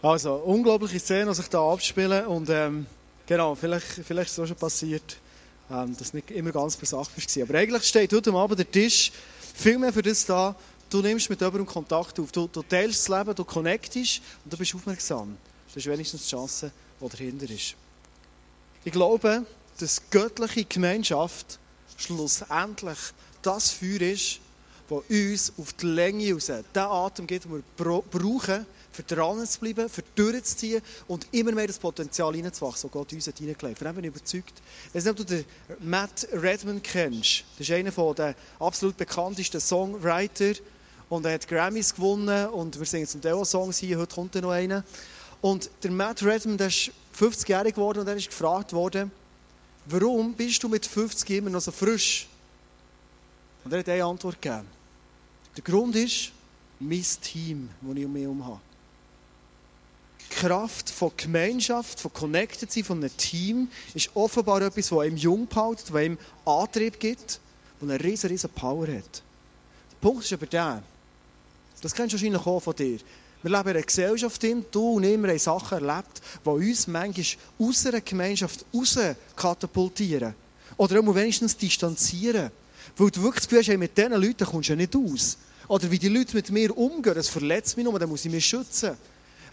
Also, unglaubliche Szenen, die sich da abspielen. Und ähm, genau, vielleicht, vielleicht ist es auch schon passiert, ähm, dass nicht immer ganz bei Sache war. Aber eigentlich steht heute Abend der Tisch viel mehr für das da. Du nimmst mit jemandem Kontakt auf. Du, du teilst das Leben, du connectest und du bist aufmerksam. Das ist wenigstens die Chance, die dahinter ist. Ich glaube, dass göttliche Gemeinschaft schlussendlich das Feuer ist, das uns auf die Länge raus den Atem gibt, den wir brauchen, für dran zu bleiben, für durchzuziehen und immer mehr das Potenzial hineinzuwachsen, das Gott uns hineingelegt hat. Von dem bin ich überzeugt. Ob du den Matt Redman kennst. Das ist einer der absolut bekanntesten Songwriter. Und er hat Grammys gewonnen und wir singen zum Teil Songs hier. Heute kommt noch einer. Und der Matt Redman, der ist 50 Jahre geworden und er ist gefragt worden, warum bist du mit 50 immer noch so frisch? Und er hat eine Antwort gegeben. Der Grund ist mein Team, das ich um mich herum habe. Kraft von Gemeinschaft, von Connected sein, von einem Team, ist offenbar etwas, das ihm jung hält, das ihm Antrieb gibt, und eine riesen, riesen Power hat. Der Punkt ist aber der, das kennst du wahrscheinlich auch von dir. Wir leben in einer Gesellschaft, in, du und ich, haben Sachen erlebt, die uns manchmal aus einer Gemeinschaft raus katapultieren. Oder auch wenigstens distanzieren. Weil du wirklich das Gefühl hast, mit diesen Leuten kommst du ja nicht aus. Oder wie die Leute mit mir umgehen, das verletzt mich nur, dann muss ich mich schützen.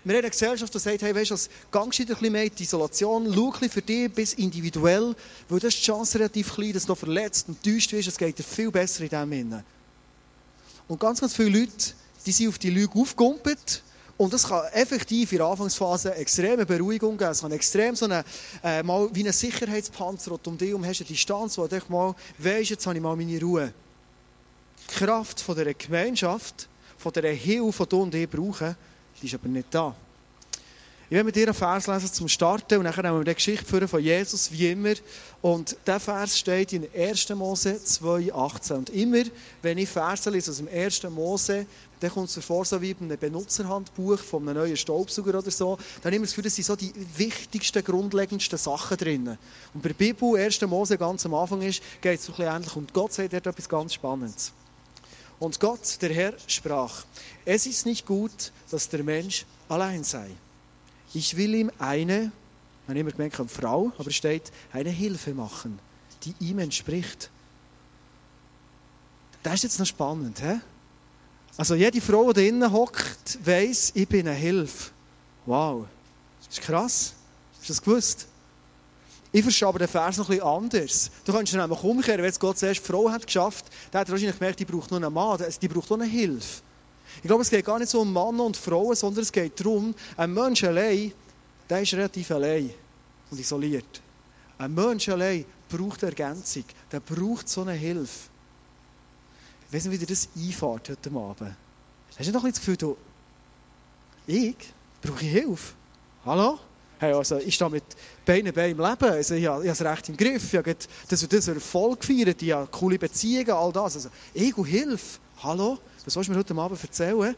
Wir haben eine Gesellschaft, die sagt, hey, weißt du, gehst du ein bisschen mehr in die Isolation, schau für dich bis individuell, weil das ist die Chance relativ klein, dass du noch verletzt und täuscht wirst, es geht dir viel besser in dem Innen. Und ganz, ganz viele Leute, die sind auf die Lüge aufgekumpelt und das kann effektiv in der Anfangsphase eine extreme Beruhigung geben. Es kann extrem so eine, äh, mal wie ein Sicherheitspanzer um dich herum hast, eine Distanz, wo du mal weisst, jetzt habe ich mal meine Ruhe. Die Kraft von dieser Gemeinschaft, von dieser Hilfe, die du und ich brauchen, die ist aber nicht da. Ich werde mit dir einen Vers lesen zum Starten und dann haben wir die Geschichte von Jesus, wie immer. Und dieser Vers steht in 1. Mose 2,18. Und immer, wenn ich Verse lese aus dem 1. Mose, dann kommt es mir vor, so wie bei einem Benutzerhandbuch von einem neuen Staubsauger oder so. Dann habe ich das Gefühl, das sind so die wichtigsten, grundlegendsten Sachen drin. Und bei der Bibel, 1. Mose, ganz am Anfang ist, geht es so ein bisschen ähnlich. Und Gott sagt dort etwas ganz Spannendes. Und Gott, der Herr, sprach, es ist nicht gut, dass der Mensch allein sei. Ich will ihm eine, man hat immer gemerkt, eine Frau, aber es steht, eine Hilfe machen, die ihm entspricht. Das ist jetzt noch spannend, hä? Also jede Frau, die drinnen hockt, weiss, ich bin eine Hilfe. Wow, das ist krass. Hast du das gewusst? Ich verstehe aber den Vers noch ein bisschen anders. Du kannst nämlich umkehren, wenn jetzt Gott zuerst die Frau hat geschafft, dann hat er wahrscheinlich gemerkt, die braucht noch einen Mann, die braucht noch eine Hilfe. Ich glaube, es geht gar nicht so um Mann und Frauen, sondern es geht darum, ein Mensch allein, der ist relativ allein und isoliert. Ein Mensch allein braucht eine Ergänzung, der braucht so eine Hilfe. Ich weiß nicht, wie das einfährt heute Abend. Hast du noch ein das Gefühl, du, ich brauche Hilfe? Hallo? Hey, also ich stehe mit Beinen bei im Leben. Also ich, habe, es recht im Griff. Ich habe das und das Erfolg gefeiert. Ich habe coole Beziehungen, all das. Also Ego, Hilfe. Hallo? Was willst du mir heute Abend erzählen?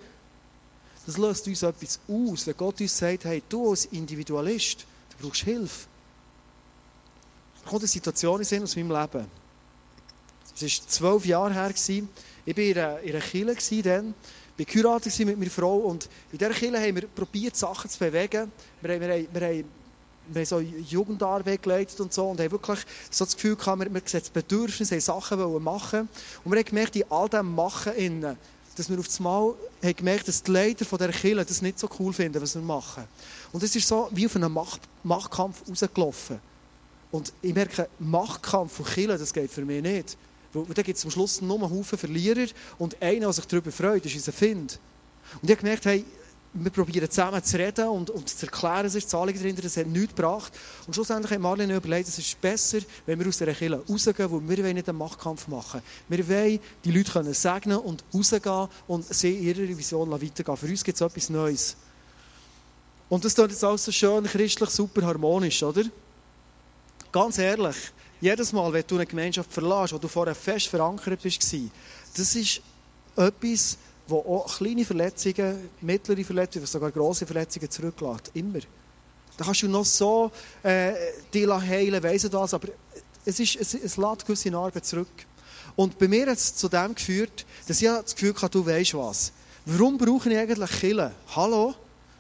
Das löst uns etwas aus, wenn Gott uns sagt, hey, du als Individualist, du brauchst Hilfe. Da kommt eine Situation in aus meinem Leben. Es war zwölf Jahre her. Ich war in einer, in einer Kirche geheiratet mit meiner Frau und in dieser Kirche haben wir probiert, Sachen zu bewegen. Wir haben, wir haben, wir haben, wir haben so Jugendarbeit geleitet und so und haben wirklich so das Gefühl gehabt, wir, wir sehen das Bedürfnis, haben Sachen machen Und wir haben gemerkt, in all dem Machen innen, dass wir auf das Mal haben gemerkt, dass die Leiter von dieser Kirche das nicht so cool finden, was wir machen. Und es ist so wie auf einen Macht, Machtkampf rausgelaufen. Und ich merke, Machtkampf von Kirche, das geht für mich nicht. Weil da gibt es am Schluss nur einen Haufen Verlierer und einer, der sich darüber freut, ist unser Find. Und ich habe gemerkt, hey, wir probieren zusammen zu reden und, und zu erklären, es ist Anliegen dahinter, das hat nichts gebracht. Und schlussendlich hat Marlene überlegt, es ist besser, wenn wir aus dieser Kirche rausgehen, weil wir wollen nicht einen Machtkampf machen. Wir wollen die Leute können segnen und rausgehen und sehen ihre Vision weitergehen. Für uns gibt es etwas Neues. Und das ist jetzt alles so schön, christlich, super harmonisch, oder? Ganz ehrlich, jedes Mal, wenn du eine Gemeinschaft verlässt, wo du vorher fest verankert bist, das ist etwas, wo auch kleine Verletzungen, mittlere Verletzungen, sogar grosse Verletzungen zurücklässt. Immer. Da kannst du noch so äh, die heilen, weiss das, aber es, ist, es, es lässt gewisse Arbeit zurück. Und bei mir hat es zu dem geführt, dass ich das Gefühl hatte, du weißt was. Warum brauche ich eigentlich Killen? Hallo?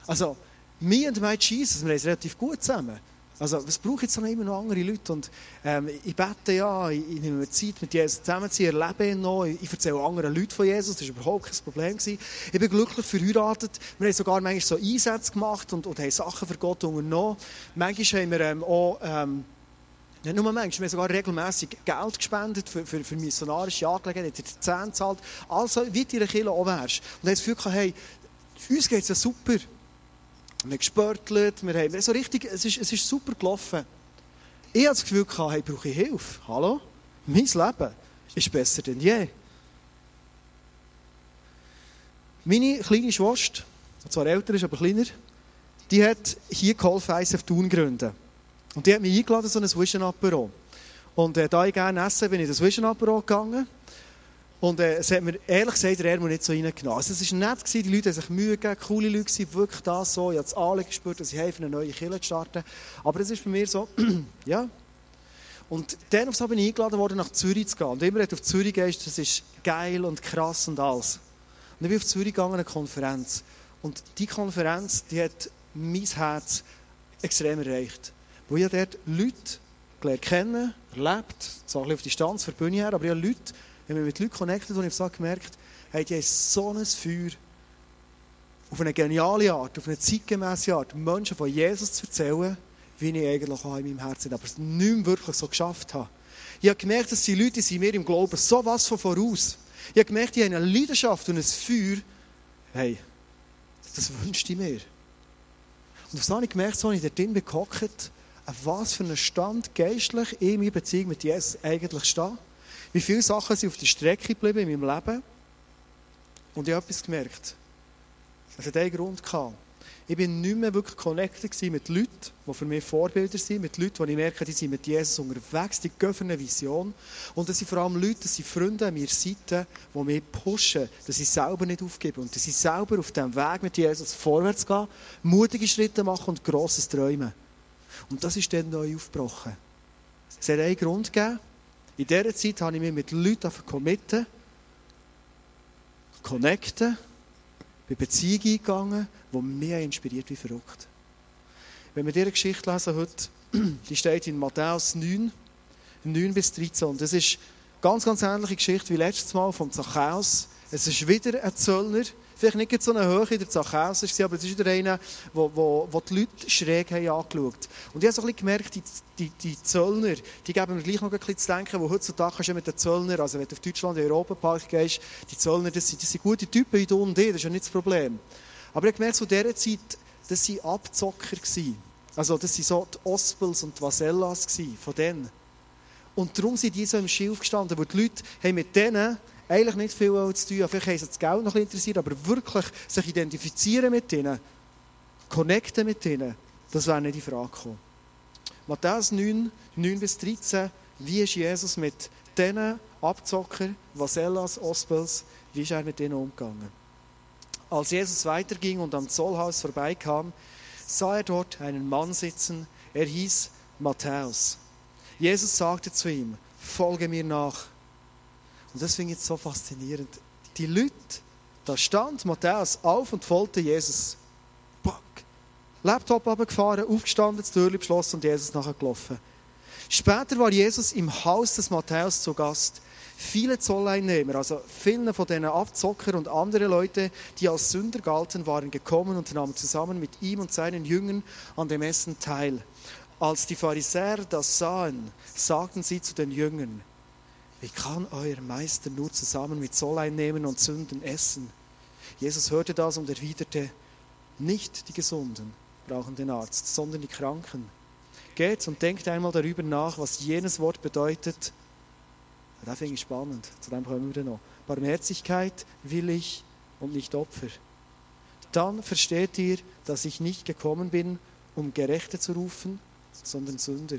Also, me and my Jesus, wir es relativ gut zusammen. Also, was brauche ich jetzt noch immer noch andere Leute? Und ähm, ich bete ja, ich, ich nehme mir Zeit mit Jesus zusammen zu erlebe ihn noch. Ich, ich erzähle anderen Leuten von Jesus, das war überhaupt kein Problem. Gewesen. Ich bin glücklich verheiratet. Wir haben sogar manchmal so Einsätze gemacht und, und haben Sachen für Gott unternommen. Manchmal haben wir ähm, auch, ähm, nicht nur manchmal, wir haben sogar regelmässig Geld gespendet für, für, für missionarische Angelegenheiten, die Zehn zahlt. Also, wie du in der Kirche auch wärst. Und dann das Gefühl, hey, uns geht es ja super. Haben gespörtelt, wir haben so richtig, es ist, es ist super gelaufen. Ich hatte das Gefühl, hey, brauche ich Hilfe? Hallo? Mein Leben ist besser denn je. Meine kleine Schwester, zwar älter ist, aber kleiner, die hat hier geholfen, ISF Thun gründen. Und die hat mich eingeladen, so ein Vision-Apero. Und äh, da ich gerne esse, bin ich in das Vision-Apero gegangen. Und äh, es hat mir ehrlich gesagt der Ärmel nicht so reingenommen. Also es war nett, gewesen, die Leute haben sich Mühe gegeben, coole Leute waren, wirklich das so. Ich habe das Anliegen gespürt, dass ich helfe, eine neue Kirche zu starten. Aber es ist bei mir so, ja. Und dann auf bin ich eingeladen worden, nach Zürich zu gehen. Und immer, wenn du auf Zürich gehst, das ist geil und krass und alles. Und ich bin auf Zürich gegangen, eine Konferenz. Und diese Konferenz, die hat mein Herz extrem erreicht. Wo ich dort Leute gelernt kennen, erlebt, so ein bisschen auf Distanz von der Bühne her, aber ich habe Leute wenn wir mit Leuten connected und ich so gemerkt, hey, die haben so ein Feuer, auf eine geniale Art, auf eine zeitgemäße Art, Menschen von Jesus zu erzählen, wie ich eigentlich auch in meinem Herzen aber es nicht wirklich so geschafft habe. Ich habe gemerkt, dass die Leute sind mir im Glauben so was von voraus. Ich habe gemerkt, die haben eine Leidenschaft und ein Feuer. Hey, das wünschte ich mir. Und das habe ich gemerkt, so ich dort drin gehockt, was für einen Stand geistlich in meiner Beziehung mit Jesus eigentlich steht. Wie viele Sachen sind auf der Strecke geblieben in meinem Leben. Und ich habe etwas gemerkt. Es hat einen Grund gehabt. Ich bin nicht mehr wirklich connected mit Leuten, die für mich Vorbilder sind, mit Leuten, die ich merke, die sind mit Jesus unterwegs, die gehen für eine Vision. Und das sind vor allem Leute, das sind Freunde an meiner Seite, die mich pushen, dass ich selber nicht aufgebe und dass ich selber auf diesem Weg mit Jesus vorwärts gehe, mutige Schritte mache und grosses träume. Und das ist dann neu aufgebrochen. Es hat einen Grund gegeben, in dieser Zeit habe ich mich mit Leuten committen, connecten, bin Beziehungen eingegangen, die mich inspiriert wie verrückt. Wenn wir diese Geschichte lesen heute, die steht in Matthäus 9, 9 bis 13. Und das ist eine ganz, ganz ähnliche Geschichte wie letztes Mal vom Zachäus. Es ist wieder ein Zöllner, vielleicht nicht so eine Höhe in der Zachäus war, aber es ist wieder einer, wo, wo, wo die Leute schräg haben angeschaut Und ich habe so ein gemerkt, die, die, die Zöllner, die geben mir gleich noch ein bisschen zu denken, wo heutzutage du mit den Zöllner, also wenn du auf Deutschland in den Europapark gehst, die Zöllner, das sind, das sind gute Typen wie du und ich, das ist ja nicht das Problem. Aber ich habe gemerkt, zu dieser Zeit, das waren Abzocker. Gewesen. Also das waren so die Ospels und die Vasellas von denen. Und darum sind die so im Schild gestanden, wo die Leute haben mit denen eigentlich nicht viel zu tun Vielleicht haben sie das Geld noch interessiert, aber wirklich sich identifizieren mit ihnen, connecten mit ihnen, das wäre nicht in Frage gekommen. Matthäus 9, 9 bis 13, wie ist Jesus mit diesen Abzocker, Vasellas, Ospels, wie ist er mit denen umgegangen? Als Jesus weiterging und am Zollhaus vorbeikam, sah er dort einen Mann sitzen, er hieß Matthäus. Jesus sagte zu ihm, folge mir nach. Und das finde ich so faszinierend. Die Leute, da stand Matthäus auf und folgte Jesus. Bock. Laptop abgefahren, aufgestanden, das Tür beschlossen und Jesus nachher gelaufen. Später war Jesus im Haus des Matthäus zu Gast. Viele Zolleinnehmer, also viele von diesen Abzocker und andere Leute, die als Sünder galten, waren gekommen und nahmen zusammen mit ihm und seinen Jüngern an dem Essen teil. Als die Pharisäer das sahen, sagten sie zu den Jüngern, wie kann euer Meister nur zusammen mit Zolleinnehmern und Sünden essen? Jesus hörte das und erwiderte, nicht die Gesunden brauchen den Arzt, sondern die Kranken. Geht und denkt einmal darüber nach, was jenes Wort bedeutet. Da finde ich spannend, zu dem kommen wir noch. Barmherzigkeit will ich und nicht Opfer. Dann versteht ihr, dass ich nicht gekommen bin, um Gerechte zu rufen, sondern Sünder.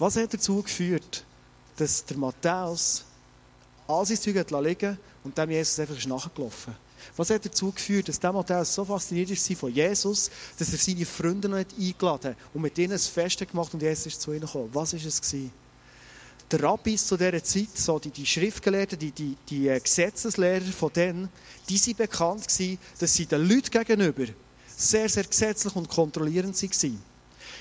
Was hat dazu geführt, dass der Matthäus all sein Zeug hat liegen und dem Jesus einfach ist nachgelaufen? Was hat dazu geführt, dass der Matthäus so fasziniert ist von Jesus, dass er seine Freunde noch eingeladen hat und mit ihnen ein Fest gemacht und Jesus ist zu ihnen gekommen? Was war es? Gewesen? die Rabbis zu dieser Zeit, so die, die Schriftgelehrten, die, die, die äh, Gesetzeslehrer von denen, die sind bekannt gewesen, dass sie den Leuten gegenüber sehr, sehr gesetzlich und kontrollierend waren.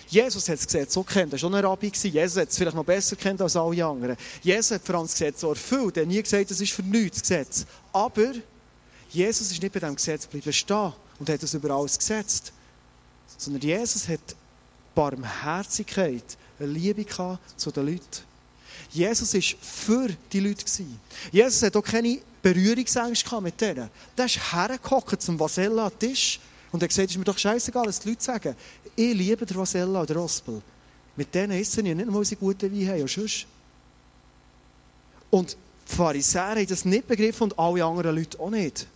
Jesus hat das Gesetz so kennt, er war schon ein Rabbi. Jesus hat es vielleicht noch besser kennt als alle anderen. Jesus hat das Gesetz so erfüllt. Er hat nie gesagt, es ist für nichts, das Gesetz. Aber Jesus ist nicht bei diesem Gesetz geblieben stehen und hat es über alles gesetzt. Sondern Jesus hat Barmherzigkeit, eine Liebe zu den Leuten. Jesus war für die Leute. Jesus hat auch keine Berührungsängste mit denen. Der ist hergekommen zum Vasella an den Tisch und er gesagt, es ist mir doch scheißegal, was die Leute sagen. Ich liebe den Vasella oder Rospel. Mit denen essen wir nicht nur unsere guten Weine haben, sonst. Und die Pharisäer haben das nicht begriffen und alle anderen Leute auch nicht.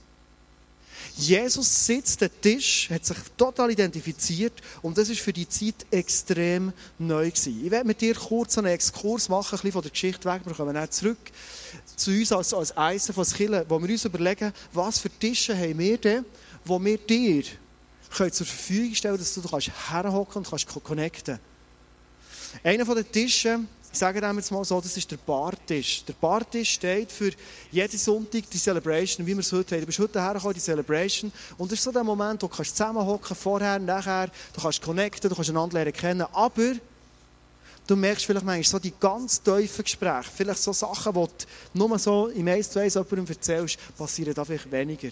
Jesus sitzt am Tisch, hat sich total identifiziert und das ist für die Zeit extrem neu gewesen. Ich werde mit dir kurz einen Exkurs machen, ein bisschen von der Geschichte weg, wir kommen dann zurück zu uns als, als Eisen von Schillen, wo wir uns überlegen, was für Tische haben wir denn, wo wir dir können zur Verfügung stellen, dass du herhocken und kannst connecten. Einer von den Tischen ich sage dem jetzt mal so, das ist der Bartisch. Der Bartisch steht für jeden Sonntag die Celebration, wie wir es heute haben. Du bist heute hergekommen, die Celebration. Und das ist so der Moment, wo du kannst zusammenhocken, vorher, nachher, du kannst connecten, du kannst einander lernen kennen. Aber du merkst vielleicht manchmal so die ganz tiefen Gespräche, vielleicht so Sachen, die du nur so im 1 zu 1 jemandem erzählst, passieren da vielleicht weniger.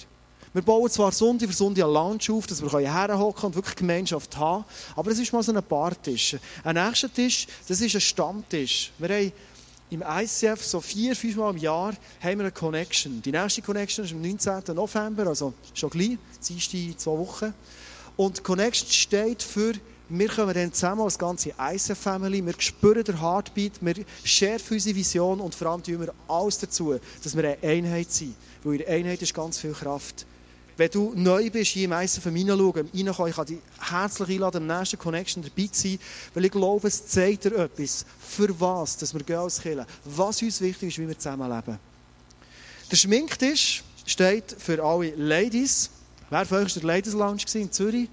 Wir bauen zwar Sonntag für Sonntag eine Lounge auf, dass wir herhocken und wirklich Gemeinschaft haben, aber es ist mal so ein Bartisch. Ein nächster Tisch, das ist ein Stammtisch. Wir haben im ICF so vier, fünf Mal im Jahr haben wir eine Connection. Die nächste Connection ist am 19. November, also schon gleich, in zwei Wochen. Und die Connection steht für wir kommen dann zusammen als ganze ICF-Family, wir spüren den Heartbeat, wir schärfen unsere Vision und vor allem tun wir alles dazu, dass wir eine Einheit sind. Weil in der Einheit ist ganz viel Kraft. Wenn du neu bist, hier im ICF hineinschauen, reinkommen, ich kann dich herzlich einladen, am nächsten Connection dabei zu sein, weil ich glaube, es zeigt dir etwas, für was dass wir gehen als Kirche, was uns wichtig ist, wie wir zusammenleben. Der Schminktisch steht für alle Ladies. Wer von euch war der Ladies Lounge in Zürich?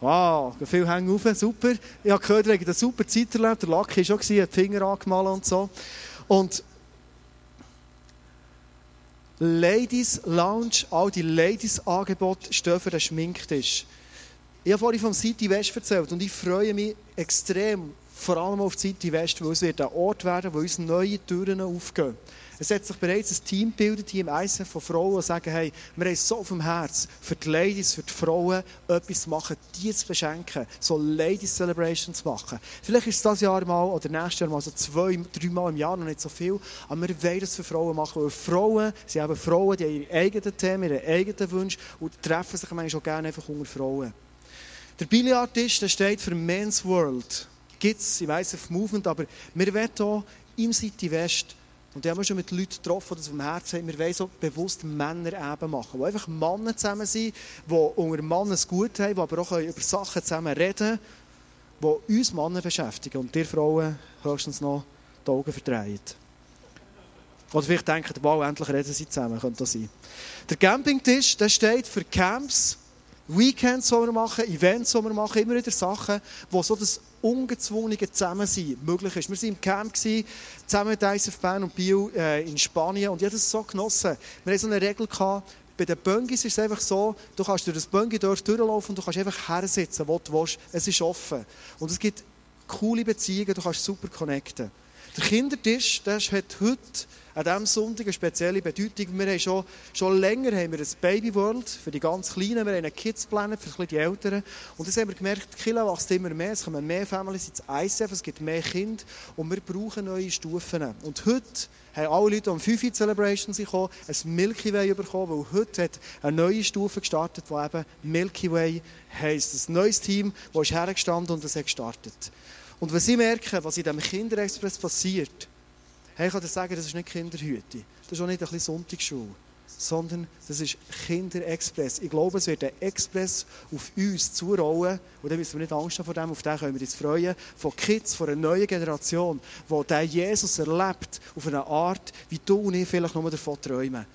Wow, viel hängen auf, super. Ich habe gehört, ihr habt eine super Zeit erlebt. Der Lucky war schon, hat die Finger angemalt und so. Und Ladies Lounge, all die Ladies-Angebote stehen für den Schminktisch. Ich habe vorhin vom City West erzählt und ich freue mich extrem, vor allem auf City West, weil es wird ein Ort werden, wo uns neue Türen aufgehen. Es hat sich bereits ein Team gebildet hier im ICF von Frauen, die sagen, hey, wir haben so auf dem Herz, für die Ladies, für die Frauen etwas zu machen, die zu beschenken, so Ladies Celebration zu machen. Vielleicht ist es das Jahr mal oder nächstes Jahr mal so zwei, drei Mal im Jahr, noch nicht so viel, aber wir wollen das für Frauen machen, weil Frauen, sie haben Frauen, die haben ihre eigenen Themen, ihre eigenen Wünsche und treffen sich manchmal auch gerne einfach unter Frauen. Der Billardtisch, der steht für Men's World. Gibt es im ICF Movement, aber wir wollen hier im City West und ich habe schon mit Leuten getroffen, die das vom Herzen haben. Wir wollen so bewusst Männer eben machen. Die einfach Männer zusammen sind, die unter Männern es gut haben, die aber auch über Sachen zusammen reden können, die uns Männer beschäftigen und die Frauen höchstens noch die Augen verdrehen. Oder vielleicht denken, wow, endlich reden sie zusammen, könnte das sein. Der Campingtisch, der steht für Camps, Weekends, die wir machen, Events, die wir machen, immer wieder Sachen, wo so das ungezwungene Zusammensein möglich ist. Wir waren im Camp, zusammen mit ISF Bern und Bio äh, in Spanien und ich habe das so genossen. Wir hatten so eine Regel, gehabt, bei den Bungis ist es einfach so, du kannst durch das Bungee durchlaufen und du kannst einfach hersitzen, wo du willst. Es ist offen. Und es gibt coole Beziehungen, du kannst super connecten. Der Kindertisch, der hat heute an diesem Sonntag eine spezielle Bedeutung. Wir haben schon, schon länger haben wir ein Baby World für die ganz Kleinen, wir haben einen Kids Planet für die Älteren. Und das haben wir gemerkt, die Kinder wachsen immer mehr, es kommen mehr Families ins ICF, es gibt mehr Kinder und wir brauchen neue Stufen. Und heute haben alle Leute, die am 5 Celebration gekommen, ein Milky Way bekommen, weil heute hat eine neue Stufe gestartet, die eben Milky Way heisst. Ein neues Team, das ist hergestanden und das hat gestartet. Und wenn Sie merken, was in diesem Kinderexpress passiert, Hey, ich kann dir sagen, das ist nicht Kinderhüte. Das ist auch nicht ein bisschen Sonntagsschule. Sondern das ist Kinderexpress. Ich glaube, es wird ein Express auf uns zurollen. Und dann müssen wir nicht Angst haben vor dem. Auf den können wir uns freuen. Von Kids, von einer neuen Generation, die diesen Jesus erlebt. Auf eine Art, wie du und ich vielleicht nur davon träumen.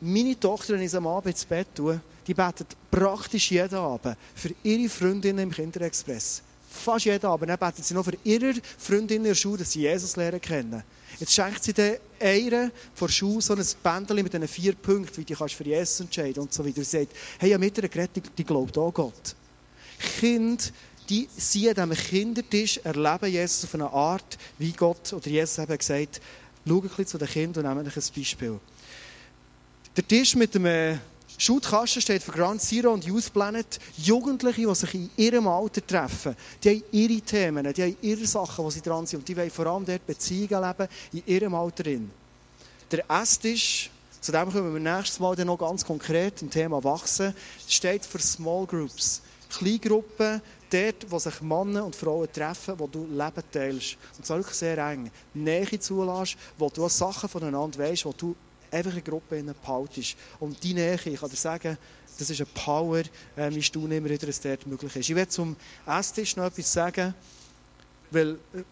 Meine Tochter, ich sie am Abend ins Bett tue, die betet praktisch jeden Abend für ihre Freundinnen im Kinderexpress Fast jeden Abend. Beten sie noch für ihre Freundinnen in der Schule, dass sie Jesus lernen kennen. Jetzt schenkt sie dann einer vor der so ein Bändchen mit diesen vier Punkten, wie du kannst für Jesus entscheiden und so weiter. Sie sagt, hey, ja, mit einer geredet, die, glaubt auch Gott. Kinder, die sie an diesem Kindertisch erleben Jesus auf eine Art, wie Gott oder Jesus eben gesagt schau ein bisschen zu den Kindern und nehmen ein Beispiel. Der Tisch mit dem Schulkasten steht für Grand Zero und Youth Planet. Jugendliche, die sich in ihrem Alter treffen, die haben ihre Themen, die haben ihre Sachen, wo sie dran sind. Und die wollen vor allem dort Beziehungen leben, in ihrem Alter. Drin. Der Esstisch, zu dem kommen wir nächstes Mal dann noch ganz konkret im Thema Wachsen, steht für Small Groups. Kleingruppen, dort, wo sich Männer und Frauen treffen, wo du Leben teilst. Und zwar wirklich sehr eng. Nähe zulässt, wo du Sachen voneinander weißt, wo du einfach eine Gruppe behaltest. Und die Nähe, ich kann dir sagen, das ist eine Power, äh, wie du immer wieder, dass dort möglich ist. Ich werde zum Esstisch noch etwas sagen, weil äh,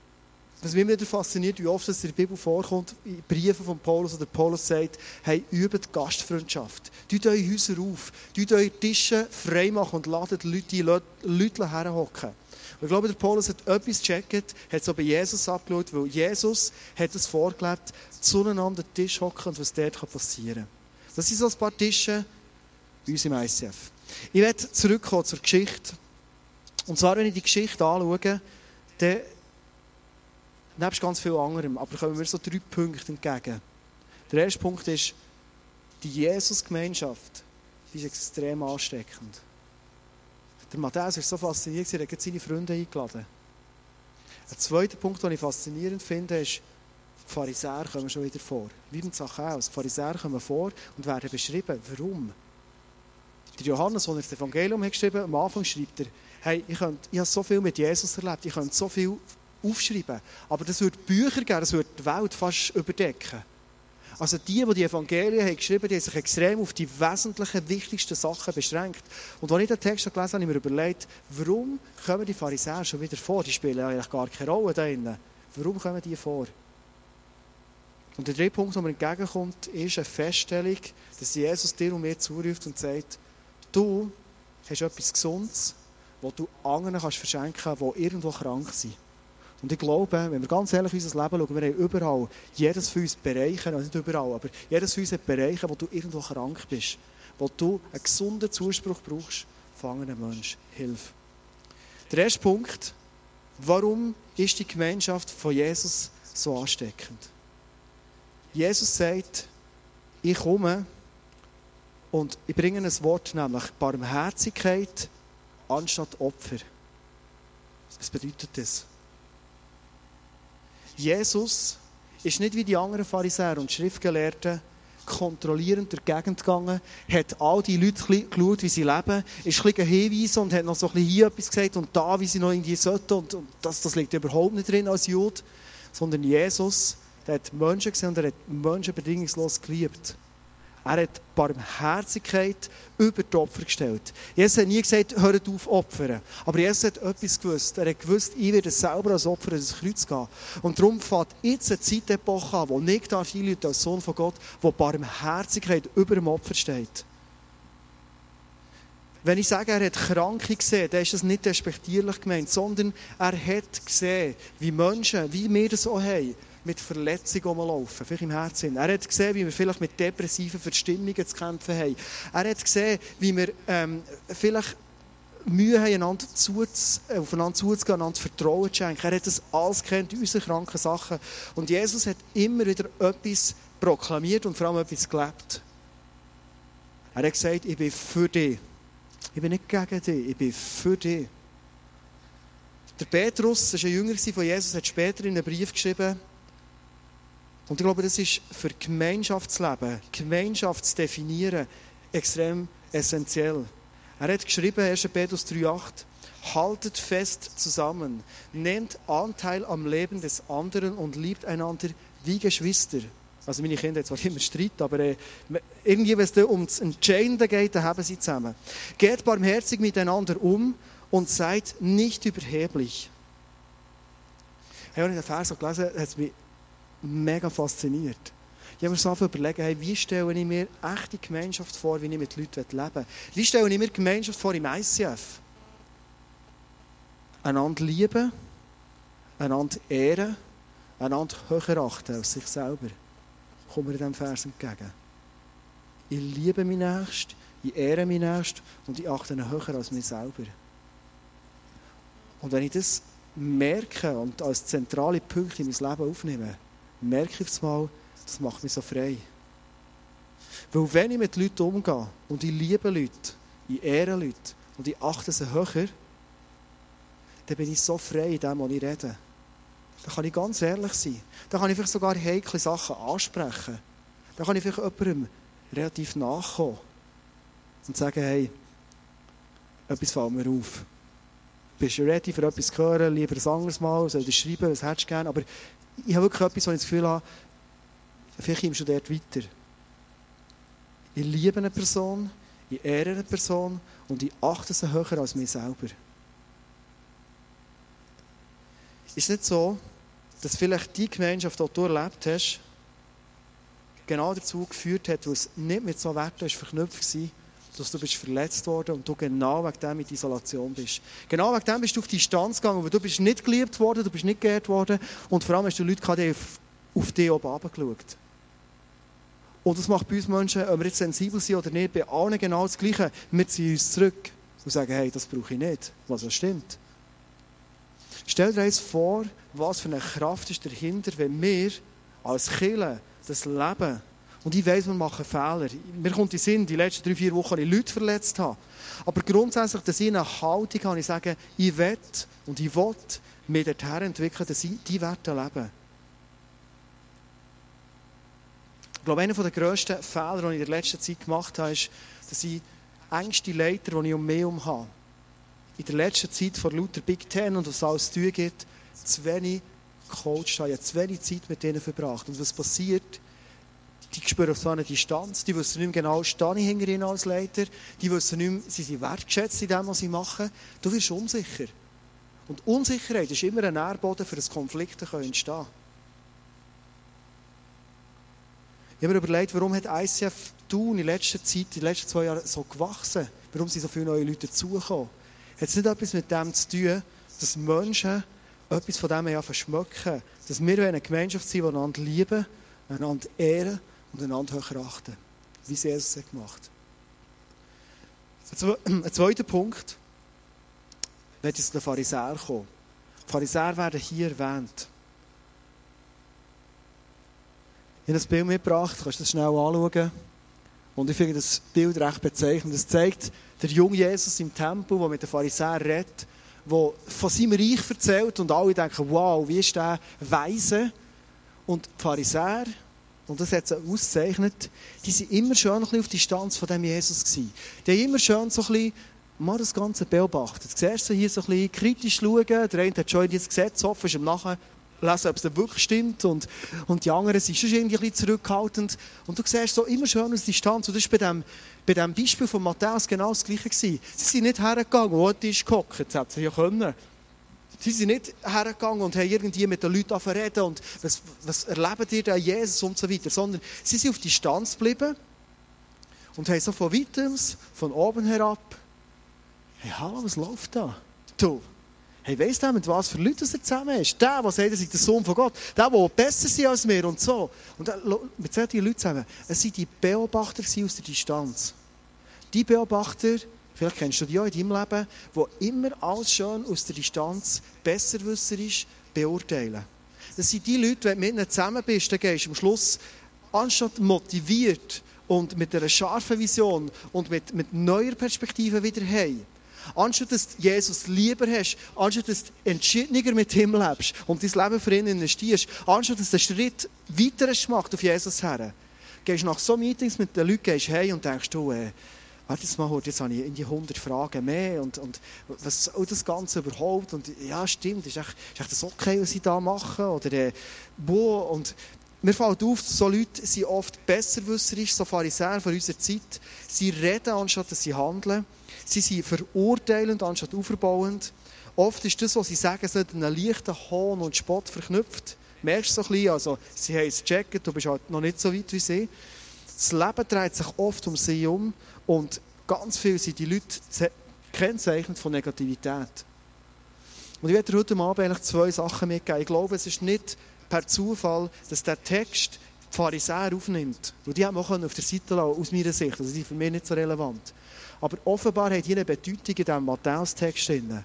was mich wieder fasziniert, wie oft es in der Bibel vorkommt, in Briefen von Paulus, oder Paulus sagt, hey, übt Gastfreundschaft. Tut eure Häuser auf, tut eure Tische frei machen und ladet Leute, Leute herhocken. Und ich glaube, der Paulus hat etwas gecheckt, hat so bei Jesus abgeschaut, weil Jesus hat es vorgelebt, zueinander den Tisch hocken und was dort passieren kann. Das sind so ein paar Tische bei uns im ICF. Ich werde zurückkommen zur Geschichte. Und zwar, wenn ich die Geschichte anschaue, dann, nebst ganz viel anderem, aber kommen mir so drei Punkte entgegen. Der erste Punkt ist, die Jesus-Gemeinschaft, ist extrem ansteckend. Der Matthäus war so fasziniert, er hat seine Freunde eingeladen. Ein zweiter Punkt, den ich faszinierend finde, ist, die Pharisäer kommen schon wieder vor. Wie im Zachäus. Die Pharisäer kommen vor und werden beschrieben. Warum? Der Johannes, der das Evangelium hat geschrieben am Anfang schreibt er, hey, ich, könnt, ich habe so viel mit Jesus erlebt, ich könnte so viel aufschreiben. Aber das würde Bücher geben, das würde die Welt fast überdecken. Also die, die die Evangelien haben geschrieben haben, haben sich extrem auf die wesentlichen, wichtigsten Sachen beschränkt. Und als ich den Text gelesen habe, habe ich mir überlegt, warum kommen die Pharisäer schon wieder vor? Die spielen eigentlich gar keine Rolle da drinnen. Warum kommen die vor? Und der dritte Punkt, der mir entgegenkommt, ist eine Feststellung, dass Jesus dir und mir zuruft und sagt, du hast etwas Gesundes, das du anderen kannst verschenken kannst, die irgendwo krank sind. Und ich glaube, wenn wir ganz ehrlich in unser Leben schauen, wir haben überall, jedes von uns Bereiche, also nicht überall, aber jedes von uns hat Bereiche, wo du irgendwo krank bist, wo du einen gesunden Zuspruch brauchst von anderen Menschen. Hilfe. Der erste Punkt, warum ist die Gemeinschaft von Jesus so ansteckend? Jesus sagt, ich komme und ich bringe ein Wort, nämlich Barmherzigkeit anstatt Opfer. Was bedeutet das? Jesus ist nicht wie die anderen Pharisäer und Schriftgelehrten kontrollierend durch die Gegend gegangen, hat all die Leute geschaut, wie sie leben, ist ein Hinweise und hat noch so ein bisschen hier etwas gesagt und da, wie sie noch irgendwie sollten und, und das, das liegt überhaupt nicht drin als Jude, sondern Jesus, der hat Menschen gesehen und er hat Menschen bedingungslos geliebt. Er hat Barmherzigkeit über die Opfer gestellt. Jesus hat nie gesagt, hört auf opfern. Aber Jesus hat etwas gewusst. Er hat gewusst, ich werde selber als Opfer ins Kreuz gehen. Und darum fängt jetzt eine Zeitepoche an, wo nicht darf einläuten als Sohn von Gott, wo Barmherzigkeit über dem Opfer steht. Wenn ich sage, er hat Kranke gesehen, dann ist das nicht respektierlich gemeint, sondern er hat gesehen, wie Menschen, wie wir das auch haben, mit Verletzungen rumlaufen, vielleicht im Herzen. Er hat gesehen, wie wir vielleicht mit depressiven Verstimmungen zu kämpfen haben. Er hat gesehen, wie wir ähm, vielleicht Mühe haben, einander zuz, aufeinander zuzugehen, einander Vertrauen zu schenken. Er hat das alles kennt, unsere kranken Sachen. Und Jesus hat immer wieder etwas proklamiert und vor allem etwas gelebt. Er hat gesagt, ich bin für dich. Ich bin nicht gegen dich, ich bin für dich. Der Petrus, das war ein Jünger von Jesus, hat später in einem Brief geschrieben, und ich glaube, das ist für Gemeinschaftsleben, Gemeinschaft zu definieren, extrem essentiell. Er hat geschrieben, 1. Petrus 3,8, haltet fest zusammen, nehmt Anteil am Leben des anderen und liebt einander wie Geschwister. Also meine Kinder haben zwar immer Streit, aber äh, irgendwie, wenn es da ums Entscheidende geht, dann haben sie zusammen. Geht barmherzig miteinander um und seid nicht überheblich. Hey, als ich den Vers so gelesen habe, hat es mich mega fasziniert. Ich habe mir so überlegt, hey, wie stelle ich mir echte Gemeinschaft vor, wie ich mit Leuten leben will. Wie stelle ich mir Gemeinschaft vor im ICF? einander lieben, einander ehren, einander höher achten als sich selber. Kommen wir in diesem Vers entgegen. Ich liebe mich Nächsten, ich ehre mich Nächsten und ich achte ihn höher als mich selber. Und wenn ich das merke und als zentrale Punkte in mein Leben aufnehme, merke ich mal, das macht mich so frei. Weil wenn ich mit Leuten umgehe und ich liebe Leute, ich ehre Leute und ich achte sie höher, dann bin ich so frei in dem, was ich rede. Da kann ich ganz ehrlich sein. Da kann ich vielleicht sogar heikle Sachen ansprechen. Da kann ich vielleicht jemandem relativ nachkommen und sagen, hey, etwas fällt mir auf. Bist du ready für etwas zu hören? Lieber ein anderes Mal, soll ich schreiben, was hättest du gerne? Aber ich habe wirklich etwas, wo ich das Gefühl habe, vielleicht kommst du dort weiter. Ich liebe eine Person, ich ehre eine Person und ich achte sie höher als mich selber. Ist nicht so, dass vielleicht die Gemeinschaft, die du erlebt hast, genau dazu geführt hat, weil es nicht mit so Werten verknüpft war, dass du bist verletzt worden und du genau wegen dem in Isolation bist. Genau wegen dem bist du auf die Distanz gegangen, weil du bist nicht geliebt worden, du bist nicht geehrt worden und vor allem hast du Leute gehabt, die auf, auf dich oben runtergeschaut. Und das macht bei uns Menschen, ob wir jetzt sensibel sind oder nicht, bei allen genau das Gleiche. Wir ziehen uns zurück und sagen, hey, das brauche ich nicht, was das stimmt. Stell dir jetzt vor, was für eine Kraft ist dahinter, wenn wir als Kirche das Leben und ich weiss, wir machen Fehler. Mir kommt in Sinn, die letzten drei, vier Wochen ich Leute verletzt habe. Aber grundsätzlich, dass ich eine Haltung habe, ich sage, ich will und ich will mich dorthin entwickeln, dass ich diese Werte lebe. Ich glaube, einer der grössten Fehler, die ich in der letzten Zeit gemacht habe, ist, dass ich engste Leiter, die ich um mich herum habe, in der letzten Zeit vor lauter Big Ten und was es alles zu tun gibt, zu wenig gecoacht habe, ich zu wenig Zeit mit denen verbracht. Und was passiert? Die spüren so eine Distanz, die wissen nicht mehr genau, stehe ich hinter ihnen als Leiter, die wissen nicht mehr, sie sind wertgeschätzt in dem, was sie machen. Du wirst unsicher. Und Unsicherheit ist immer ein Nährboden, für das Konflikte entstehen. Ich habe mir überlegt, warum hat ICF Thun in letzter Zeit, in den letzten zwei Jahren so gewachsen? Warum sind so viele neue Leute dazugekommen? Hat es nicht etwas mit dem zu tun, dass Menschen etwas von dem ja verschmecken? Dass wir eine Gemeinschaft sind, die einander lieben, einander ehren und einander höher achten. Wie sie es gemacht Ein zweiter Punkt, wenn es zu den Pharisäern kommen. Die Pharisäer werden hier erwähnt. Ich habe ein Bild mitgebracht, kannst du das schnell anschauen. Und ich finde das Bild recht bezeichnend. Es zeigt der junge Jesus im Tempel, der mit den Pharisäern redet, der von seinem Reich erzählt und alle denken, wow, wie ist der weise? Und die Pharisäer, und das hat sie ausgezeichnet, die sind immer schön ein bisschen auf Distanz von dem Jesus gewesen. Die haben immer schön so ein bisschen mal das Ganze beobachtet. Du siehst sie hier so ein bisschen kritisch schauen. Der eine hat schon das Gesetz offen, ist am Nachher lesen, ob es wirklich stimmt. Und, und die anderen sind schon irgendwie ein bisschen zurückhaltend. Und du siehst so immer schön aus Distanz. Und das war bei dem, bei dem Beispiel von Matthäus genau das Gleiche. Gewesen. Sie sind nicht hergegangen, wo die ist gehockt. Das hätten sie ja können. Sie sind nicht hergegangen und haben irgendwie mit den Leuten reden und was, was erleben ihr da Jesus und so weiter, sondern sie sind auf Distanz geblieben und haben so von weitem, von oben herab, hey, hallo, was läuft da? Du, hey, weiss der, mit was für Leuten er zusammen ist? Der, der sagt, er der Sohn von Gott, der, der besser ist als wir und so. Und mit solchen Leuten zusammen, es waren die Beobachter aus der Distanz. Die Beobachter, Vielleicht kennst du die auch in deinem Leben, wo immer alles schön aus der Distanz besserwisserisch beurteilen. Das sind die Leute, wenn du mit ihnen zusammen bist, dann gehst du am Schluss, anstatt motiviert und mit einer scharfen Vision und mit, mit neuer Perspektive wieder heim. Anstatt dass du Jesus lieber hast, anstatt dass du entschiedener mit ihm lebst und dein Leben für ihn investierst, anstatt dass du einen Schritt weiter gemacht auf Jesus her, gehst du nach so Meetings mit den Leuten gehst heim und denkst, du, äh, warte mal, jetzt habe ich in die 100 Fragen mehr und, und was soll das Ganze überhaupt? Und ja, stimmt, ist echt, ist echt das okay, was ich da mache? Oder äh, wo? Und mir fällt auf, so Leute sind oft besserwisserisch, so Pharisäer von unserer Zeit. Sie reden, anstatt dass sie handeln. Sie sind verurteilend, anstatt aufbauend. Oft ist das, was sie sagen, so einen leichten Hohn und Spott verknüpft. Merkst du so ein bisschen, also, sie haben es gecheckt, du bist halt noch nicht so weit wie sie. Das Leben dreht sich oft um sie um und ganz viel sind die Leute kennzeichnet von Negativität. Und ich werde dir heute Abend eigentlich zwei Sachen mitgeben. Ich glaube, es ist nicht per Zufall, dass der Text die Pharisäer aufnimmt. Und die haben auch auf der Seite lassen, aus meiner Sicht. Also die sind für mich nicht so relevant. Aber offenbar hat hier eine Bedeutung in diesem Matthäus-Text drin.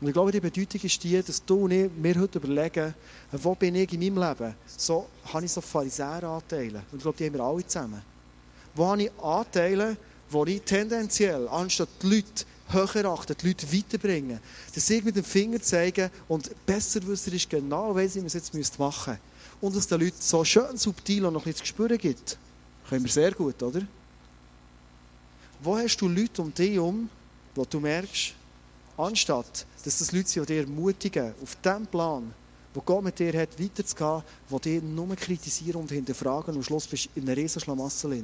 Und ich glaube, die Bedeutung ist die, dass du und ich mir heute überlegen, wo bin ich in meinem Leben? So habe ich so Pharisäer-Anteile. Und ich glaube, die haben wir alle zusammen. Wo habe ich Anteile, wo ich tendenziell, anstatt die Leute höher achten, die Leute weiterbringen, dass ich mit dem Finger zeige und besser wissen ist genau, weiss ich, was ich jetzt machen müsste. Und dass den Leuten so schön subtil und noch bisschen zu spüren gibt. Können wir sehr gut, oder? Wo hast du Leute um dich herum, wo du merkst, anstatt dass das Leute sind, die dir ermutigen, auf dem Plan, wo Gott mit dir hat, weiterzugehen, die dich nur kritisieren und hinterfragen und am Schluss bist du in einer riesen Schlamassel.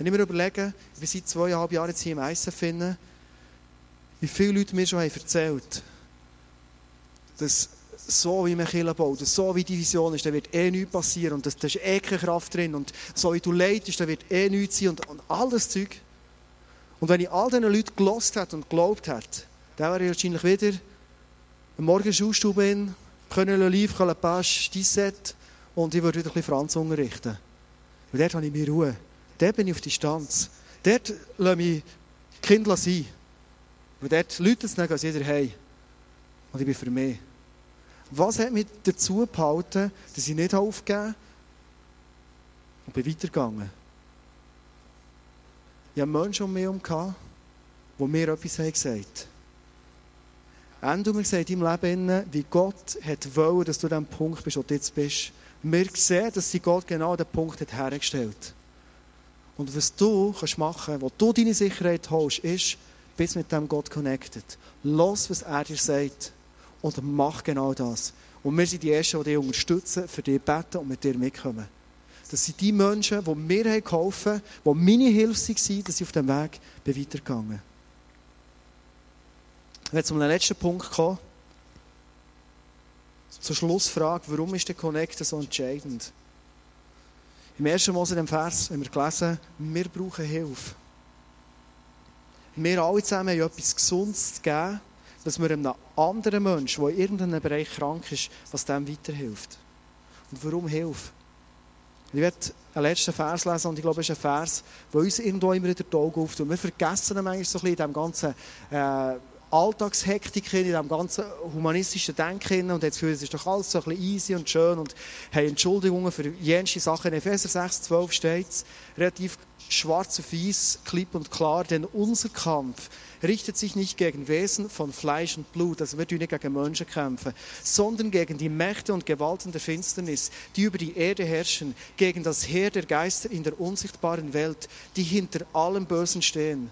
Wenn ich mir überlege, bin seit zweieinhalb Jahren jetzt hier im ISF, wie viele Leute mir schon haben erzählt dass so wie man Kirche baut, so wie die Vision ist, da wird eh nichts passieren und da ist eh keine Kraft drin und so wie du leitest, da wird eh nichts sein und, und all das Zeug. Und wenn ich all diesen Leuten gelost hat und geglaubt hätte, dann wäre ich wahrscheinlich wieder im Morgenschulstube in, können live, können Pasch, Set und ich würde wieder ein bisschen Franz unterrichten. Und dort habe ich mir Ruhe. Dort bin ich auf Distanz. Dort lasse ich Kinder sein. Und dort läutet es dann, geht jeder heim. Und ich bin für mich. Was hat mich dazu gehalten, dass ich nicht aufgegeben habe und bin weitergegangen? Ich hatte Menschen um mich herum, die mir etwas gesagt haben. Ende mir gesagt deinem Leben, wie Gott hat dass du an dem Punkt bist, wo du jetzt bist. Wir sehen, dass sie Gott genau den Punkt hat hergestellt Und was du kannst machen, wo du deine Sicherheit holst, ist, bist mit dem Gott connected. Los, was er dir sagt. Und mach genau das. Und wir sind die Ersten, die dich unterstützen, für dich beten und mit dir mitkommen. Das sind die Menschen, die mir geholfen haben, die meine Hilfe waren, dass ich auf dem Weg weitergegangen bin. Wenn zum letzten Punkt kommen, zur Schlussfrage, warum ist der Connect so entscheidend? Im ersten Mose, dem Vers, haben wir gelesen, wir brauchen Hilfe. Wir alle zusammen haben etwas Gesundes zu geben, dass wir einem anderen Menschen, der in irgendeinem Bereich krank ist, was dem weiterhilft. Und warum Hilfe? Ich werde einen letzten Vers lesen und ich glaube, es ist ein Vers, der uns irgendwo immer wieder die Augen auftut. Wir vergessen manchmal so ein bisschen in diesem ganzen äh, Alltagshektik, in diesem ganzen humanistischen Denken und jetzt fühlen es ist doch alles so ein bisschen easy und schön und haben Entschuldigungen für jenste Sachen. In Epheser 6, 12 steht es relativ schwarz auf weiß, klipp und klar, denn unser Kampf richtet sich nicht gegen Wesen von Fleisch und Blut, also wir tun nicht gegen Menschen kämpfen, sondern gegen die Mächte und Gewalten der Finsternis, die über die Erde herrschen, gegen das Heer der Geister in der unsichtbaren Welt, die hinter allem Bösen stehen.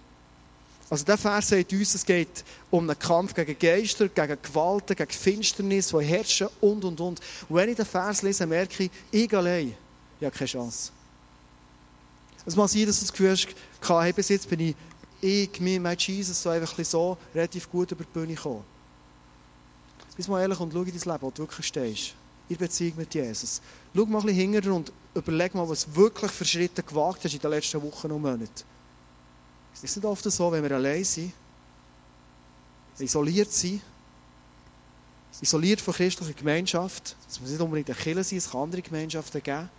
Also der Vers sagt uns, es geht um einen Kampf gegen Geister, gegen Gewalten, gegen Finsternis, die herrschen und, und, und. Und wenn ich den Vers lese, merke ich, ich allein, ich habe keine Chance. Es mag sein, dass du das Gefühl hast, hey, bis jetzt bin ich ich, mir, mein Jesus, so einfach so relativ gut über die Bühne gekommen. Bist mal ehrlich und schau in dein Leben, wo du wirklich stehst. In Beziehung mit Jesus. Schau mal ein bisschen hinterher und überleg mal, was du wirklich für Schritte gewagt hast in den letzten Wochen und Monaten. Es ist nicht oft so, wenn wir allein sind, isoliert sind, isoliert von christlicher Gemeinschaft, es muss nicht unbedingt eine Kirche sein, es kann andere Gemeinschaften geben,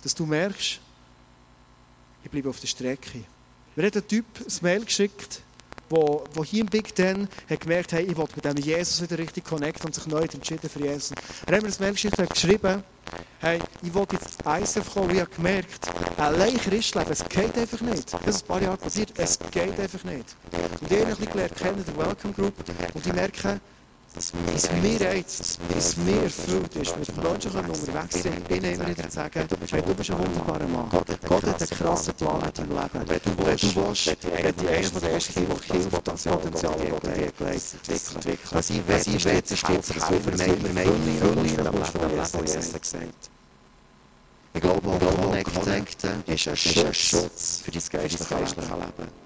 dass du merkst, ich bleibe auf der Strecke. Mir hat ein Typ ein Mail geschickt, wo, wo hier im Big Ten hat gemerkt, hey, ich will mit dem Jesus wieder richtig connecten und sich neu entschieden für Jesus. Er hat mir ein Mail geschickt und geschrieben, hey, ich will jetzt ISF kommen ich habe gemerkt, allein Christleben, es geht einfach nicht. Das ist ein paar Jahre passiert, es geht einfach nicht. Und ich habe ein bisschen gelernt kennen, der Welcome Group, und ich merke, dass mir reizt, dass mir erfüllt ist, mit Menschen unterwegs sind, ihnen immer wieder zu sagen, hey, du bist ein wunderbarer Mann. Gott hat einen krassen Plan in deinem Leben. Wenn du willst, wenn du einer der ersten sind, die das Potenzial, das dir gelegt zu entwickeln. Was ich will, ist, dass es helfen, für mich, für mich, für mich, für mich, für mich, für Jesus gesagt. Ich glaube, Connecten ist ein Schutz für dein geistliche Leben.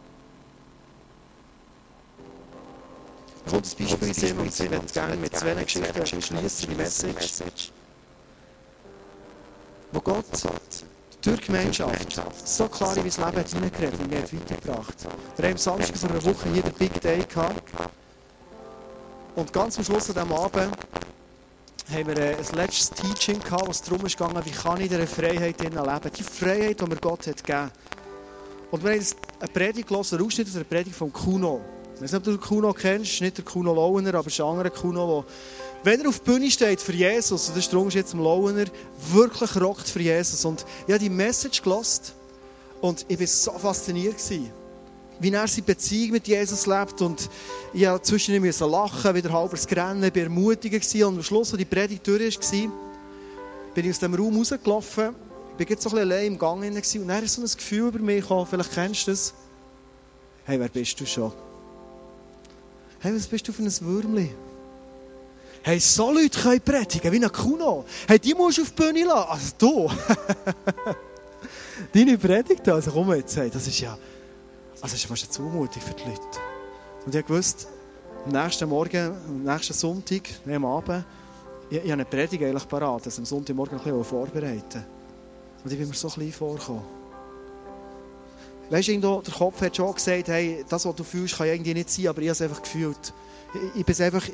Kommt das Beispiel in Sinn und sie wird gerne mit zwei Geschichten schließen, die Message. Wo Gott durch Gemeinschaft so klar in mein Leben hineingeredet und mich weitergebracht. Wir haben am Samstag vor einer Woche hier den Big Day gehabt. Und ganz am Schluss an diesem Abend haben wir ein letztes Teaching gehabt, was darum ging, wie kann ich in dieser Freiheit leben. Die Freiheit, die mir Gott hat gegeben Und wir haben eine Predigt gelesen, einen Ausschnitt aus einer Predigt von Kuno. Ich weiß nicht, ob du Kuno kennst, nicht der Kuno Launer, aber es ist ein anderer Kuno, der, wenn er auf der Bühne steht für Jesus, und das ist jetzt im Launer, wirklich rockt für Jesus. Und ich habe die Message gelesen und ich war so fasziniert. Gewesen wie er seine Beziehung mit Jesus lebt. Und ich musste zwischendurch lachen, wieder halbes Grennen, ich war ermutigt. Und am Schluss, als die Predigt durch war, bin ich aus dem Raum rausgelaufen, ich war so ein bisschen allein im Gang. Und dann ist so ein Gefühl über mich gekommen, vielleicht kennst du das. Hey, wer bist du schon? Hey, was bist du für ein Würmli? Hey, so Leute können predigen, wie ein Kuno. Hey, die musst du auf die Bühne lassen. Also du. Deine Predigt, also komm jetzt, hey, das ist ja... Also es ist fast eine Zumutung für die Leute. Und ich wusste, am nächsten Morgen, am nächsten Sonntag, am Abend, ich, ich habe eine Predigt eigentlich parat, dass am Sonntagmorgen ein bisschen vorbereiten Und ich bin mir so klein vorgekommen. Weißt du, der Kopf hat schon gesagt, hey, das, was du fühlst, kann irgendwie nicht sein, aber ich habe es einfach gefühlt. Ich, ich bin einfach,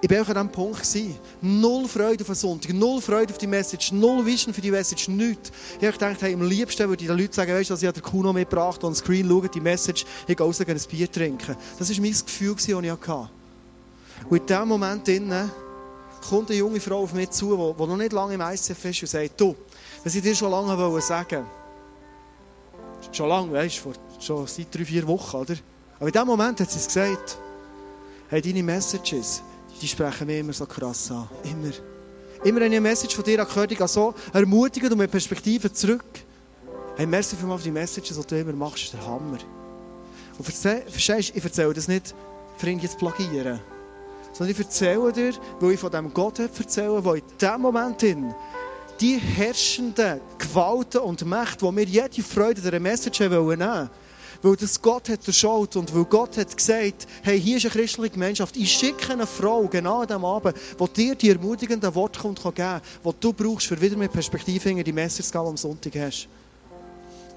ich war an diesem Punkt. Gewesen. Null Freude auf den Sonntag, null Freude auf die Message, null Vision für die Message, nichts. Ich habe gedacht, hey, am liebsten würde ich den Leuten sagen, weißt du, dass ich den Kuno mitgebracht und den Screen schaue, die Message, ich gehe raus und ein Bier trinken. Das war mein Gefühl, das ich hatte. Und in diesem Moment innen kommt eine junge Frau auf mich zu, die noch nicht lange im ICF ist und sagt, du, was ich dir schon lange sagen wollte. Schon lange, weißt du, schon seit drei, vier Wochen, oder? Aber in diesem Moment hat sie es gesagt, hey, deine Messages, die sprechen mich immer so krass an. Immer. Immer wenn ich eine Message von dir gehört ich so ermutigend und mit Perspektive zurück. Hey, merci für die Messages, die du immer machst, ist der Hammer. Und verstehst ich erzähle das nicht, für ihn jetzt plagieren. Sondern ich erzähle dir, weil ich von dem Gott erzähle, der in diesem Moment in die herrschenden Gewalten und Mächte, die mir jede Freude dieser Message nehmen wollen, weil das Gott hat erschaut und weil Gott hat gesagt, hey, hier ist eine christliche Gemeinschaft. Ich schicke eine Frau genau an diesem Abend, die dir die ermutigenden Worte kommt, geben kann, die du brauchst, für wieder mit Perspektive in die die am Sonntag hast.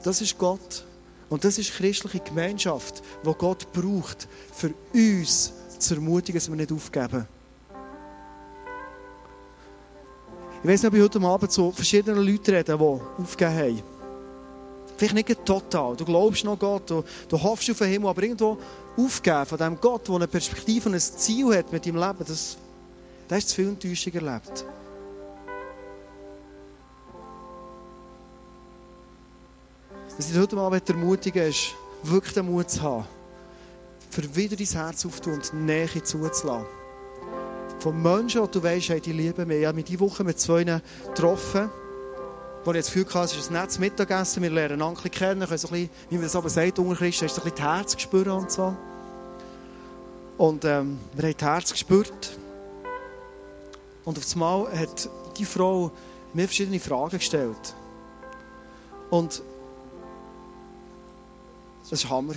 Das ist Gott. Und das ist christliche Gemeinschaft, die Gott braucht, für uns zu ermutigen, dass wir nicht aufgeben. Ich weiß nicht, ob ich heute Abend zu verschiedenen Leuten rede, die aufgegeben haben. Vielleicht nicht total. Du glaubst noch Gott, du, du hoffst auf den Himmel, aber irgendwo aufgeben von dem Gott, der eine Perspektive und ein Ziel hat mit deinem Leben, das, das ist zu viel Enttäuschung erlebt. Was ich heute mal ermutigen ist, wirklich den Mut zu haben, für wieder dein Herz aufzutun und Nähe zuzulassen. Von Menschen, die du weißt, die lieben mich. Ich habe mich diese Woche mit zwei getroffen wo ich das Gefühl hatte, es ist ein nettes Mittagessen, wir lernen Onkel kennen, können so ein bisschen, wie man das aber sagt, unter Christen, hast du ein bisschen das Herz gespürt und so. Und ähm, wir haben das Herz gespürt. Und auf einmal hat die Frau mir verschiedene Fragen gestellt. Und das war Hammer.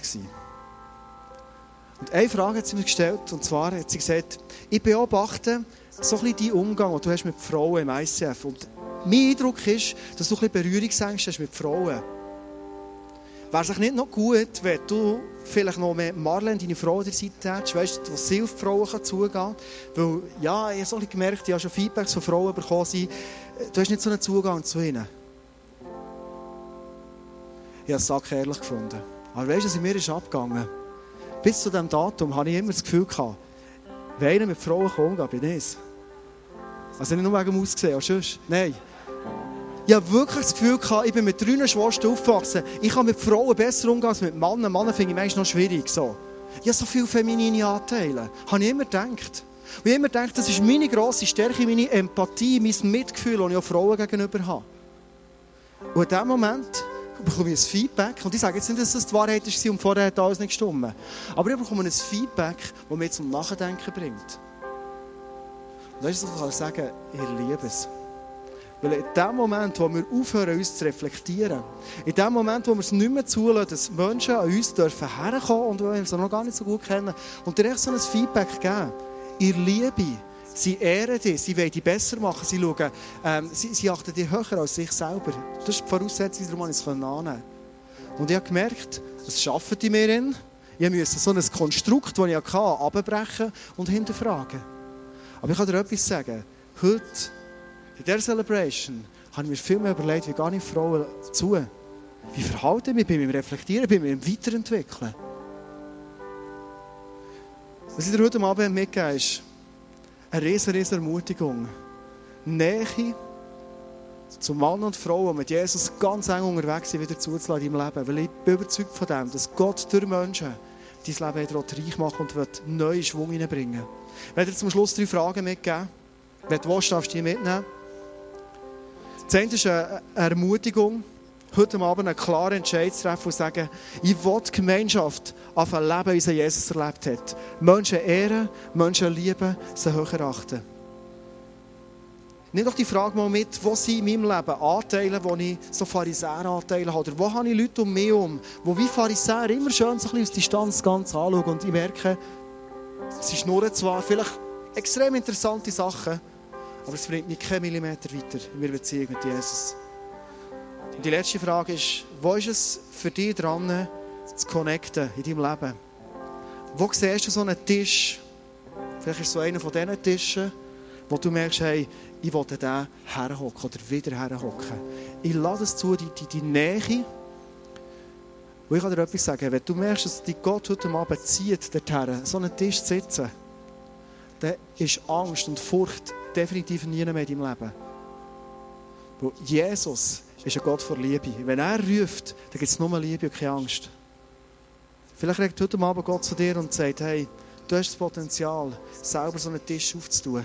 Und eine Frage hat sie mir gestellt, und zwar hat sie gesagt, ich beobachte so ein bisschen deinen Umgang, den du hast mit Frauen im ICF. Und mein Eindruck ist, dass du ein bisschen Berührungsängste hast mit Frauen. Wäre es nicht noch gut, wenn du vielleicht noch mehr Marlene, deine Frau, an der Seite hättest, weißt du, was sie auf Frauen zugehen kann? Weil, ja, ich habe so gemerkt, ich habe schon Feedbacks von Frauen bekommen, du hast nicht so einen Zugang zu ihnen. Ich habe es ehrlich gefunden. Aber weißt du, was in mir ist abgegangen? Bis zu diesem Datum hatte ich immer das Gefühl, gehabt, wenn einer mit Frauen kommt, bin ich es. Also nicht nur wegen dem Aussehen, auch sonst. Nein. Ich habe wirklich das Gefühl gehabt, ich bin mit drei Schwestern aufgewachsen. Ich kann mit Frauen besser umgehen als mit Männern. Männer finde ich meistens noch schwierig. So. Ich habe so viele feminine Anteile. Habe ich immer gedacht. Und ich immer gedacht, das ist meine grosse Stärke, meine Empathie, mein Mitgefühl, das ich auch Frauen gegenüber habe. Und in diesem Moment bekomme ich ein Feedback. Und ich sage jetzt nicht, dass das die Wahrheit war und vorher hat alles nicht gestimmt. Aber ich bekomme ein Feedback, das mich zum Nachdenken bringt. Und weißt du, ich kann sagen, ich liebe es. Weil in dem Moment, wo wir aufhören, uns zu reflektieren, in dem Moment, wo wir es nicht mehr zulassen, dass Menschen an uns dürfen herkommen und wir sie noch gar nicht so gut kennen, und dir echt so ein Feedback geben, ihr Liebe, sie ehren dich, sie wollen dich besser machen, sie schauen, ähm, sie, sie achten dich höher als sich selber. Das ist die Voraussetzung, darum ich es annehmen Und ich habe gemerkt, es arbeitet in mir. In. Ich musste so ein Konstrukt, das ich hatte, abbrechen und hinterfragen. Aber ich kann dir etwas sagen. Heute, in dieser Celebration, habe ich mir viel mehr überlegt, wie gehe ich Frauen zu? Wie verhalte ich mich bei meinem Reflektieren, bei meinem Weiterentwickeln? Was ich dir heute Abend mitgebe, ist eine riesige, Ermutigung. Nähe zu Mann und Frau, die mit Jesus ganz eng unterwegs sind, wieder zuzulassen deinem Leben. Weil ich bin überzeugt von dem, dass Gott durch Menschen dein Leben reich machen und wird neuen Schwung hineinbringen. Ich werde dir zum Schluss drei Fragen mitgeben. Wenn du willst, darfst du die mitnehmen. Das eine ist eine Ermutigung, heute Abend einen klaren Entscheid zu treffen und sagen, ich will die Gemeinschaft auf ein Leben, wie sie Jesus erlebt hat. Menschen ehren, Menschen lieben, sie höher achten. Nimm doch die Frage mal mit, wo sind in meinem Leben Anteile, wo ich so Pharisäer-Anteile habe? Oder wo habe ich Leute um mich herum, die wie Pharisäer immer schön so aus Distanz ganz anschauen und ich merke, sie schnurren zwar vielleicht extrem interessante Sachen, aber es bringt mich keinen Millimeter weiter in meiner Beziehung mit Jesus. Und die letzte Frage ist, wo ist es für dich dran, zu connecten in deinem Leben? Wo siehst du so einen Tisch? Vielleicht ist es so einer von diesen Tischen, wo du merkst, hey, ich will da herhocken oder wieder herhocken. Ich lade es zu, die, die, die Nähe. Und ich kann dir etwas sagen, wenn du merkst, dass dich Gott heute Abend zieht, dorthin, so einen Tisch zu sitzen, dann ist Angst und Furcht definitiv nie mehr in deinem Leben. Weil Jesus ist ein Gott vor Liebe. Wenn er ruft, dann gibt es nur Liebe und keine Angst. Vielleicht redet heute Abend Gott zu dir und sagt, hey, du hast das Potenzial, selber so einen Tisch aufzutun.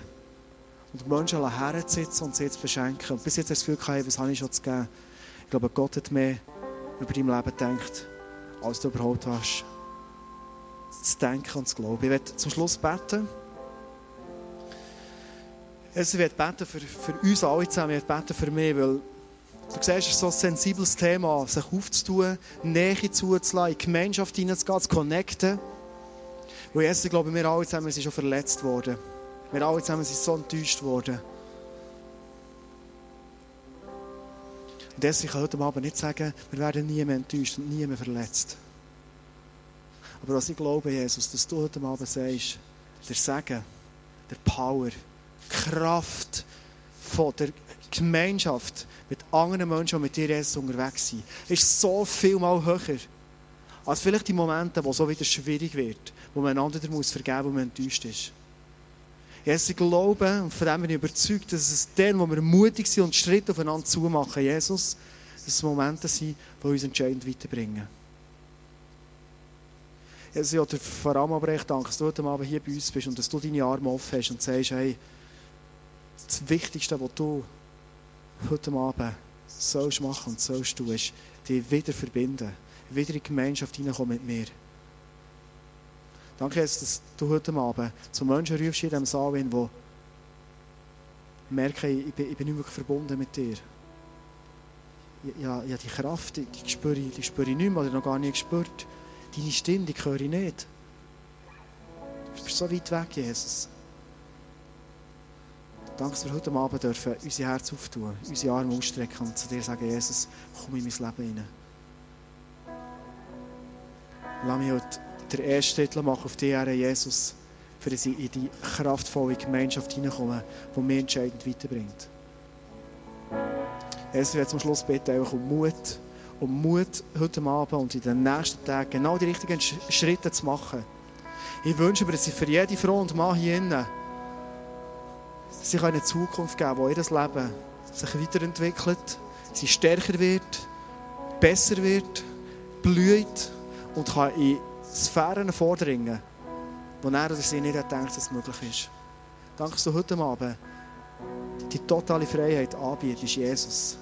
Und Menschen herzusitzen und sie zu beschenken. Und bis jetzt hast du das Gefühl, hey, was habe ich schon zu geben? Ich glaube, Gott hat mehr über dein Leben gedacht, als du überhaupt hast. Zu denken und zu glauben. Ich werde zum Schluss beten. Ich werde beten für, für uns alle zusammen, ich werde beten für mich, weil du siehst, es ist so ein sensibles Thema, sich aufzutun, Nähe zuzulassen, in die Gemeinschaft hineinzugehen, zu connecten. Weil Jesus, glaube, wir alle zusammen sind schon verletzt worden. Wir alle zusammen sind so enttäuscht worden. Und deswegen kann ich heute Abend nicht sagen, wir werden nie mehr enttäuscht und nie mehr verletzt. Aber was ich glaube, Jesus, dass du heute Abend sagst, der Segen, der Power, Kraft von der Gemeinschaft mit anderen Menschen, die mit dir Jesus unterwegs sind, ist so viel mal höher. Als vielleicht die Momente, wo es so wieder schwierig wird, wo man einander vergeben muss, wo man enttäuscht ist. Jesus, ich glaube, und von dem bin ich überzeugt, dass es dann, wo wir mutig sind und Schritte aufeinander zumachen, Jesus, dass es Momente sind, die uns entscheidend weiterbringen. Jesus, ich dir vor allem aber echt danke, dass du heute Abend hier bei uns bist und dass du deine Arme offen hast und sagst, hey, das Wichtigste, was du heute Abend sollst machen und sollst ist, dich wieder verbinden, wieder in die Gemeinschaft hineinkommen mit mir. Danke, dass du heute Abend zu Menschen rufst in diesem Saal, die merken, ich bin, ich bin nicht wirklich verbunden mit dir. Ja, ja, die Kraft, die, spüre ich, die spüre ich nicht mehr oder noch gar nicht gespürt. Deine Stimme, die höre ich nicht. Du bist so weit weg, Jesus. Danke, dass wir heute Abend dürfen unser Herz auftun, unsere Arme ausstrecken und zu dir sagen, Jesus, komm in mein Leben rein. Lass mich heute den ersten Titel machen auf die Ehre Jesus, für dass ich in die kraftvolle Gemeinschaft hineinkomme, die mich entscheidend weiterbringt. Jesus, ich werde zum Schluss bitten, einfach um Mut, um Mut heute Abend und in den nächsten Tagen genau die richtigen Schritte zu machen. Ich wünsche mir, dass ich für jede Frau und Mann hier innen sich eine Zukunft geben, wo ihr Leben sich weiterentwickelt, sie stärker wird, besser wird, blüht und kann in Sphären vordringen, wo er oder sie nicht denkt, dass es möglich ist. Danke, dass du heute Abend die totale Freiheit anbietest, Jesus.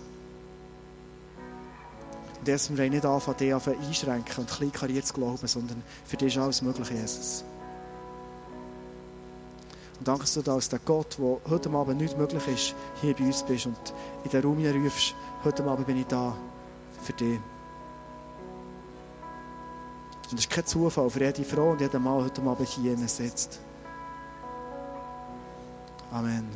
Und dass wir nicht anfangen, dich einschränken und klein kariert zu glauben, sondern für dich ist alles möglich, Jesus. Und danke, dass du als der Gott, der heute Abend nicht möglich ist, hier bei uns bist und in den Raum rufst, heute Abend bin ich da für dich. Und es ist kein Zufall für jede Frau und jeden Mann heute Abend hier sitzt. Amen.